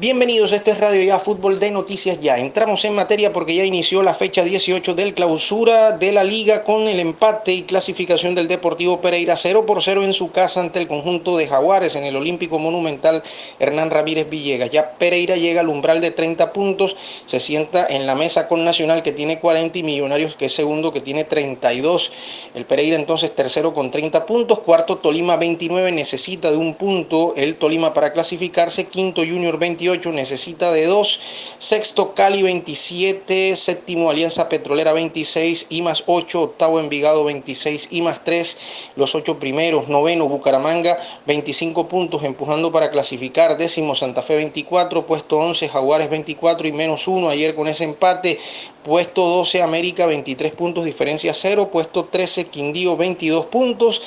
Bienvenidos, este es Radio Ya Fútbol de Noticias Ya. Entramos en materia porque ya inició la fecha 18 del clausura de la liga con el empate y clasificación del Deportivo Pereira 0 por 0 en su casa ante el conjunto de Jaguares en el Olímpico Monumental Hernán Ramírez Villegas. Ya Pereira llega al umbral de 30 puntos, se sienta en la mesa con Nacional que tiene 40 y Millonarios que es segundo que tiene 32. El Pereira entonces tercero con 30 puntos, cuarto Tolima 29 necesita de un punto el Tolima para clasificarse, quinto Junior 28 necesita de dos, sexto Cali 27, séptimo Alianza Petrolera 26 y más 8, octavo Envigado 26 y más 3, los ocho primeros, noveno Bucaramanga 25 puntos empujando para clasificar, décimo Santa Fe 24, puesto 11 Jaguares 24 y menos 1 ayer con ese empate, puesto 12 América 23 puntos, diferencia 0, puesto 13 Quindío 22 puntos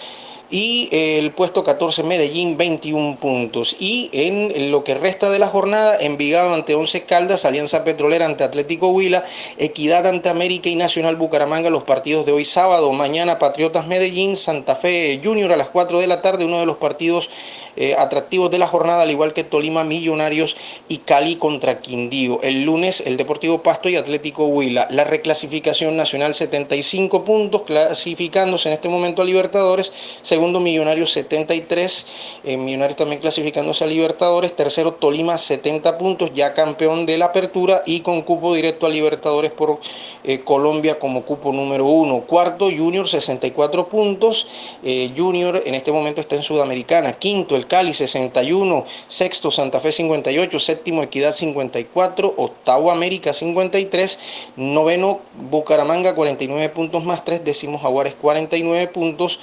y el puesto 14 Medellín 21 puntos. Y en lo que resta de la jornada, Envigado ante 11 Caldas, Alianza Petrolera ante Atlético Huila, Equidad ante América y Nacional Bucaramanga los partidos de hoy sábado, mañana Patriotas Medellín, Santa Fe Junior a las 4 de la tarde, uno de los partidos eh, atractivos de la jornada, al igual que Tolima Millonarios y Cali contra Quindío. El lunes el Deportivo Pasto y Atlético Huila. La reclasificación nacional 75 puntos, clasificándose en este momento a Libertadores, segundo Millonarios 73, eh, Millonarios también clasificándose a Libertadores, tercero Tolima 70 puntos, ya campeón de la apertura. Y con cupo directo a Libertadores por eh, Colombia como cupo número uno. Cuarto Junior 64 puntos, Junior en este momento está en Sudamericana. Quinto el Cali 61, sexto Santa Fe 58, séptimo Equidad 54, octavo América 53, noveno Bucaramanga 49 puntos más 3, décimo Jaguares 49 puntos.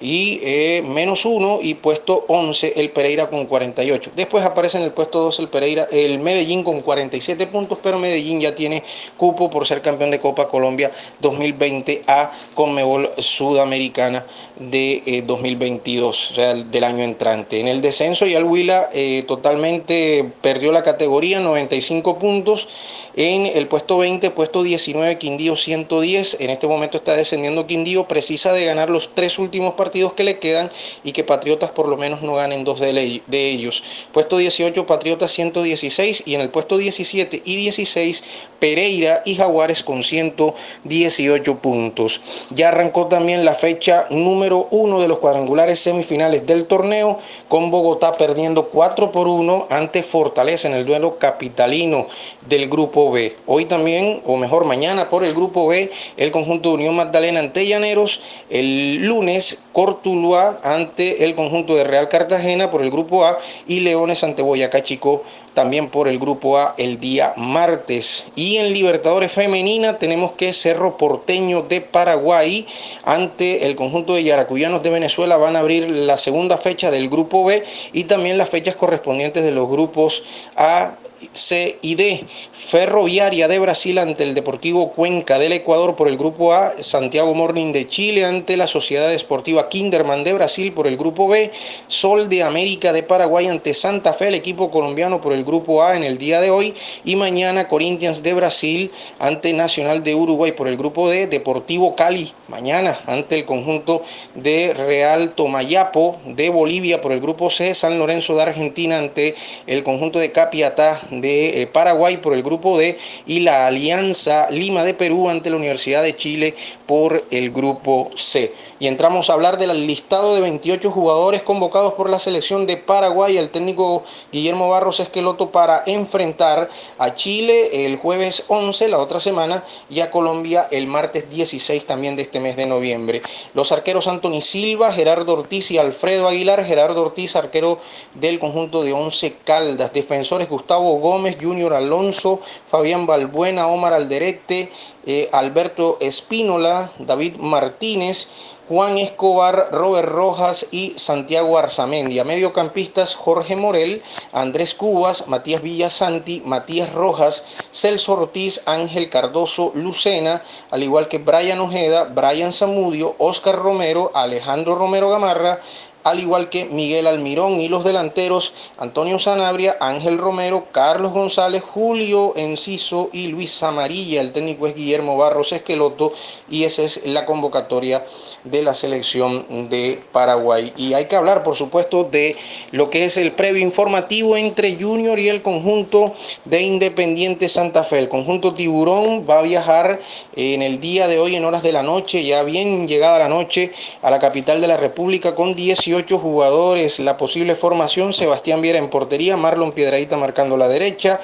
Y eh, menos uno y puesto 11 el Pereira con 48. Después aparece en el puesto 2 el Pereira, el Medellín con 47 puntos, pero Medellín ya tiene cupo por ser campeón de Copa Colombia 2020 a Conmebol Sudamericana de 2022, eh, o sea, del año entrante. En el descenso ya el Huila eh, totalmente perdió la categoría, 95 puntos. En el puesto 20, puesto 19, Quindío 110. En este momento está descendiendo Quindío, precisa de ganar los tres últimos partidos que le quedan y que Patriotas por lo menos no ganen dos de, ellos. Puesto 18, Patriotas 116 y en el puesto 17 y 16, Pereira y Jaguares con 118 puntos. Ya arrancó también la fecha número uno de los cuadrangulares semifinales del torneo, con Bogotá perdiendo 4 por 1 ante Fortaleza en el duelo capitalino del grupo B. Hoy también, o mejor mañana por el grupo B, el conjunto de Unión Magdalena ante Llaneros. El lunes Cortuluá ante el conjunto de Real Cartagena por el grupo A y Leones ante Boyacá Chico también por el grupo A el día martes. Y en Libertadores Femenina tenemos que Cerro Porteño de Paraguay ante el conjunto de Yaracuyanos de Venezuela van a abrir la segunda fecha del grupo B y también las fechas correspondientes de los grupos A C y D. Ferroviaria de Brasil ante el Deportivo Cuenca del Ecuador por el grupo A, Santiago Morning de Chile ante la Sociedad Esportiva Kinderman de Brasil por el grupo B, Sol de América de Paraguay ante Santa Fe, el equipo colombiano por el grupo A en el día de hoy y mañana Corinthians de Brasil ante Nacional de Uruguay por el grupo D, Deportivo Cali mañana ante el conjunto de Real Tomayapo de Bolivia por el grupo C, San Lorenzo de Argentina ante el conjunto de Capiatá de eh, Paraguay por el grupo D y la Alianza Lima de Perú ante la Universidad de Chile por el grupo C. Y entramos a hablar del listado de 28 jugadores convocados por la selección de Paraguay, el técnico Guillermo Barros Esqueloto para enfrentar a Chile el jueves 11, la otra semana, y a Colombia el martes 16 también de este mes de noviembre. Los arqueros Anthony Silva, Gerardo Ortiz y Alfredo Aguilar, Gerardo Ortiz, arquero del conjunto de 11 Caldas, defensores Gustavo Gómez, Junior Alonso, Fabián Balbuena, Omar Alderete, eh, Alberto Espínola, David Martínez, Juan Escobar, Robert Rojas y Santiago Arzamendia. Mediocampistas Jorge Morel, Andrés Cubas, Matías Villasanti, Matías Rojas, Celso Ortiz, Ángel Cardoso, Lucena, al igual que Brian Ojeda, Brian Zamudio, Oscar Romero, Alejandro Romero Gamarra, al igual que Miguel Almirón y los delanteros Antonio Sanabria, Ángel Romero, Carlos González, Julio Enciso y Luis Amarilla. El técnico es Guillermo Barros Esqueloto y esa es la convocatoria de la selección de Paraguay. Y hay que hablar, por supuesto, de lo que es el previo informativo entre Junior y el conjunto de Independiente Santa Fe. El conjunto Tiburón va a viajar en el día de hoy en horas de la noche, ya bien llegada la noche, a la capital de la República con 18 jugadores. La posible formación, Sebastián Viera en portería, Marlon Piedradita marcando la derecha,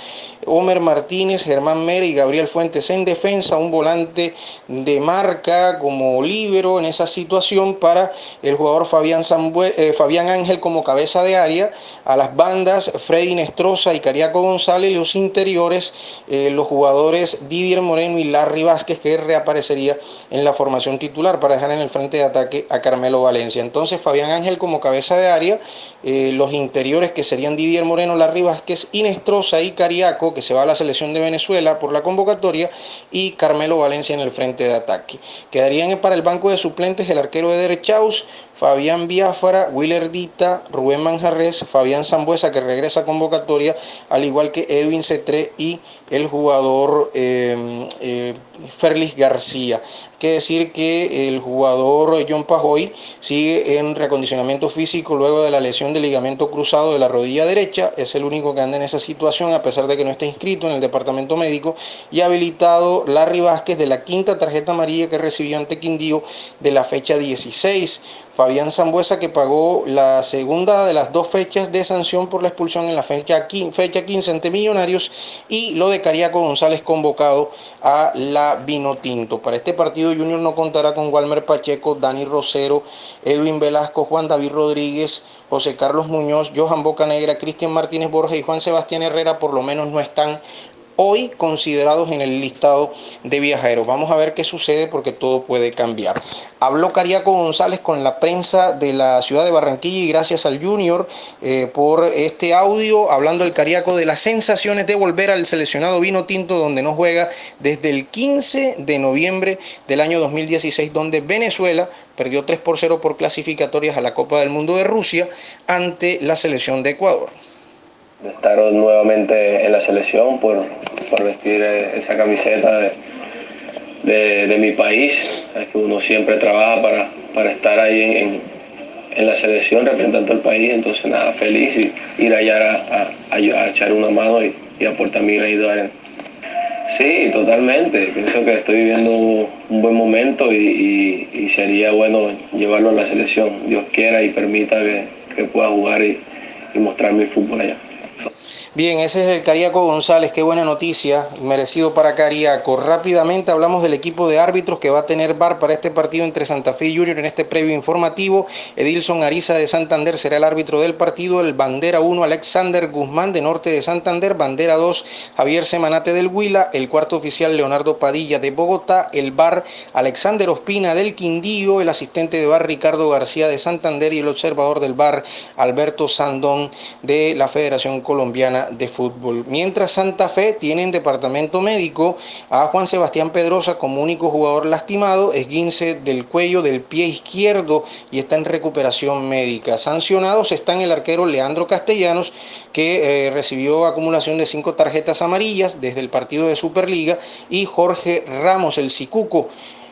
Homer Martínez, Germán Mera y Gabriel Fuentes en defensa, un volante de marca como líbero en esa situación para el jugador Fabián, eh, Fabián Ángel como cabeza de área, a las bandas Freddy Nestroza y Cariaco González, los interiores, eh, los jugadores Didier Moreno y Larry Vázquez que reaparecería en la formación titular para dejar en el frente de ataque a Carmelo Valencia. Entonces Fabián Ángel como cabeza de área, eh, los interiores que serían Didier Moreno, Larry Vázquez, Inestrosa y Cariaco, que se va a la selección de Venezuela por la convocatoria, y Carmelo Valencia en el frente de ataque. Quedarían para el banco de suplentes el arquero de Derechaus, Fabián Biafara, Willer Dita, Rubén Manjarres, Fabián Zambuesa que regresa a convocatoria, al igual que Edwin Cetré y el jugador eh, eh, García. que decir que el jugador John Pajoy sigue en recondicionamiento físico luego de la lesión del ligamento cruzado de la rodilla derecha. Es el único que anda en esa situación, a pesar de que no está inscrito en el departamento médico. Y habilitado Larry Vázquez de la quinta tarjeta amarilla que recibió ante Quindío de la fecha 16. Fabián Zambuesa que pagó la segunda de las dos fechas de sanción por la expulsión en la fecha 15 ante Millonarios y lo de Cariaco González convocado a la Vino Tinto. Para este partido Junior no contará con Walmer Pacheco, Dani Rosero, Edwin Velasco, Juan David Rodríguez, José Carlos Muñoz, Johan Bocanegra, Cristian Martínez Borja y Juan Sebastián Herrera por lo menos no están hoy considerados en el listado de viajeros. Vamos a ver qué sucede porque todo puede cambiar. Habló Cariaco González con la prensa de la ciudad de Barranquilla y gracias al Junior eh, por este audio, hablando el Cariaco de las sensaciones de volver al seleccionado vino tinto donde no juega desde el 15 de noviembre del año 2016, donde Venezuela perdió 3 por 0 por clasificatorias a la Copa del Mundo de Rusia ante la selección de Ecuador de estar nuevamente en la selección, por, vestir esa camiseta de, mi país. Es que uno siempre trabaja para, para estar ahí en, la selección representando al país, entonces nada, feliz y ir allá a, echar una mano y, aportar mi granito Sí, totalmente. Pienso que estoy viviendo un buen momento y, sería bueno llevarlo a la selección. Dios quiera y permita que, pueda jugar y, y mostrar mi fútbol allá. Bien, ese es el Cariaco González, qué buena noticia, merecido para Cariaco. Rápidamente hablamos del equipo de árbitros que va a tener bar para este partido entre Santa Fe y Junior en este previo informativo. Edilson Ariza de Santander será el árbitro del partido, el bandera 1 Alexander Guzmán de Norte de Santander, bandera 2 Javier Semanate del Huila, el cuarto oficial Leonardo Padilla de Bogotá, el bar Alexander Ospina del Quindío, el asistente de bar Ricardo García de Santander y el observador del bar Alberto Sandón de la Federación Colombiana de fútbol. Mientras Santa Fe tiene en departamento médico a Juan Sebastián Pedrosa como único jugador lastimado, esguince del cuello del pie izquierdo y está en recuperación médica. Sancionados están el arquero Leandro Castellanos, que eh, recibió acumulación de cinco tarjetas amarillas desde el partido de Superliga, y Jorge Ramos, el Cicuco,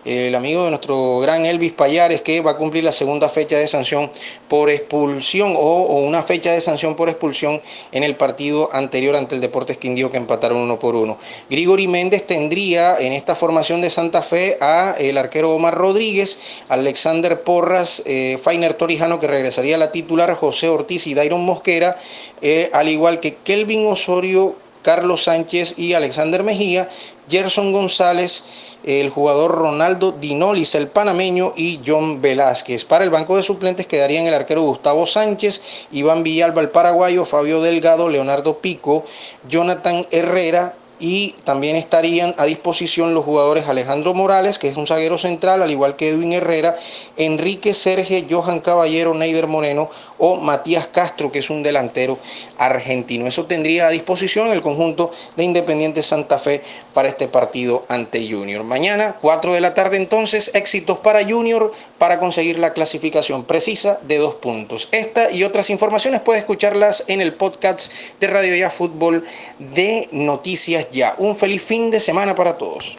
el amigo de nuestro gran Elvis Payares, que va a cumplir la segunda fecha de sanción por expulsión o, una fecha de sanción por expulsión en el partido anterior ante el Deportes Quindío que empataron uno por uno. Grigori Méndez tendría en esta formación de Santa Fe a el arquero Omar Rodríguez, Alexander Porras, eh, Fainer Torijano que regresaría a la titular, José Ortiz y Dairon Mosquera, eh, al igual que Kelvin Osorio, Carlos Sánchez y Alexander Mejía, Gerson González, el jugador Ronaldo Dinolis, el panameño, y John Velázquez. Para el banco de suplentes quedarían el arquero Gustavo Sánchez, Iván Villalba, el paraguayo, Fabio Delgado, Leonardo Pico, Jonathan Herrera, y también estarían a disposición los jugadores Alejandro Morales, que es un zaguero central, al igual que Edwin Herrera, Enrique Serge, Johan Caballero, Neider Moreno, o Matías Castro, que es un delantero argentino. Eso tendría a disposición el conjunto de Independiente Santa Fe para este partido ante Junior. Mañana, 4 de la tarde entonces, éxitos para Junior para conseguir la clasificación precisa de dos puntos. Esta y otras informaciones puede escucharlas en el podcast de Radio Ya Fútbol de Noticias Ya. Un feliz fin de semana para todos.